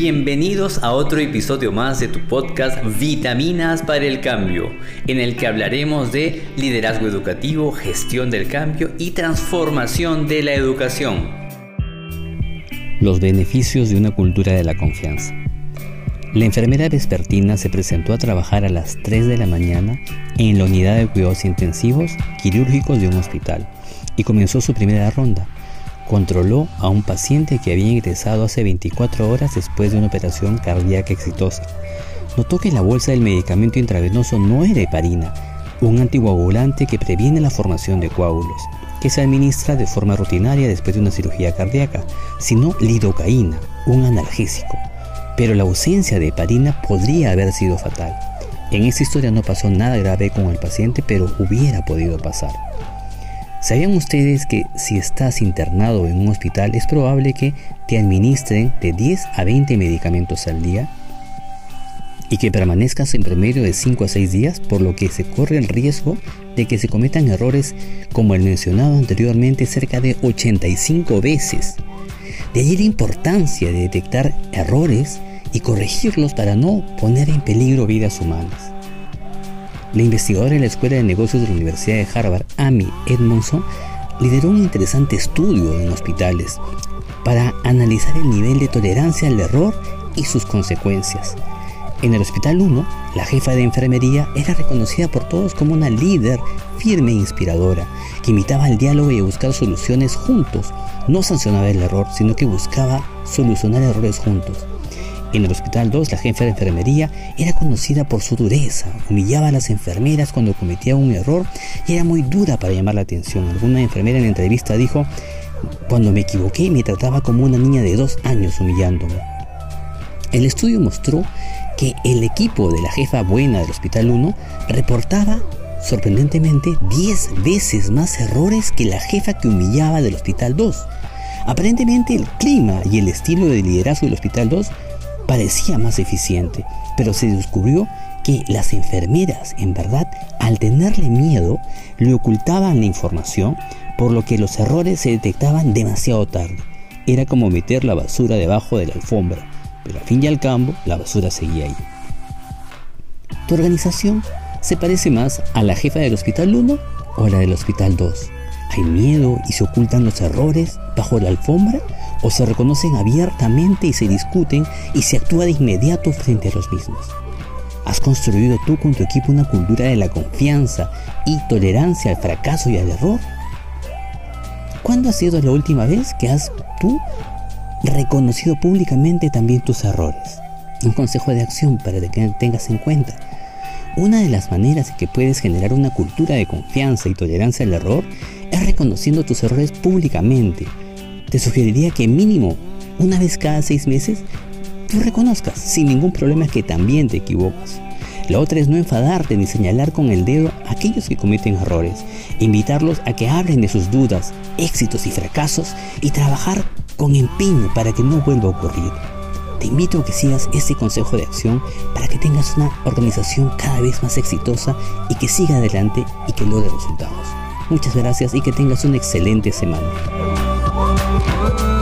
Bienvenidos a otro episodio más de tu podcast Vitaminas para el Cambio, en el que hablaremos de liderazgo educativo, gestión del cambio y transformación de la educación. Los beneficios de una cultura de la confianza. La enfermera vespertina se presentó a trabajar a las 3 de la mañana en la unidad de cuidados intensivos quirúrgicos de un hospital y comenzó su primera ronda controló a un paciente que había ingresado hace 24 horas después de una operación cardíaca exitosa. Notó que la bolsa del medicamento intravenoso no era heparina, un anticoagulante que previene la formación de coágulos, que se administra de forma rutinaria después de una cirugía cardíaca, sino lidocaína, un analgésico. Pero la ausencia de heparina podría haber sido fatal. En esta historia no pasó nada grave con el paciente, pero hubiera podido pasar. ¿Sabían ustedes que si estás internado en un hospital es probable que te administren de 10 a 20 medicamentos al día? Y que permanezcas en promedio de 5 a 6 días, por lo que se corre el riesgo de que se cometan errores como el mencionado anteriormente cerca de 85 veces. De allí la importancia de detectar errores y corregirlos para no poner en peligro vidas humanas. La investigadora en la Escuela de Negocios de la Universidad de Harvard, Amy Edmondson, lideró un interesante estudio en hospitales para analizar el nivel de tolerancia al error y sus consecuencias. En el Hospital 1, la jefa de enfermería era reconocida por todos como una líder firme e inspiradora, que imitaba el diálogo y buscar soluciones juntos. No sancionaba el error, sino que buscaba solucionar errores juntos. En el Hospital 2, la jefa de enfermería era conocida por su dureza, humillaba a las enfermeras cuando cometía un error y era muy dura para llamar la atención. Alguna enfermera en la entrevista dijo, cuando me equivoqué me trataba como una niña de dos años humillándome. El estudio mostró que el equipo de la jefa buena del Hospital 1 reportaba sorprendentemente 10 veces más errores que la jefa que humillaba del Hospital 2. Aparentemente el clima y el estilo de liderazgo del Hospital 2 parecía más eficiente, pero se descubrió que las enfermeras, en verdad, al tenerle miedo, le ocultaban la información, por lo que los errores se detectaban demasiado tarde. Era como meter la basura debajo de la alfombra, pero al fin y al cabo la basura seguía ahí. ¿Tu organización se parece más a la jefa del Hospital 1 o a la del Hospital 2? ¿Hay miedo y se ocultan los errores bajo la alfombra? O se reconocen abiertamente y se discuten y se actúa de inmediato frente a los mismos. ¿Has construido tú con tu equipo una cultura de la confianza y tolerancia al fracaso y al error? ¿Cuándo ha sido la última vez que has tú reconocido públicamente también tus errores? Un consejo de acción para que tengas en cuenta. Una de las maneras en que puedes generar una cultura de confianza y tolerancia al error es reconociendo tus errores públicamente te sugeriría que mínimo una vez cada seis meses tú reconozcas sin ningún problema que también te equivocas. La otra es no enfadarte ni señalar con el dedo a aquellos que cometen errores, invitarlos a que hablen de sus dudas, éxitos y fracasos y trabajar con empeño para que no vuelva a ocurrir. Te invito a que sigas este consejo de acción para que tengas una organización cada vez más exitosa y que siga adelante y que logre resultados. Muchas gracias y que tengas una excelente semana. Oh,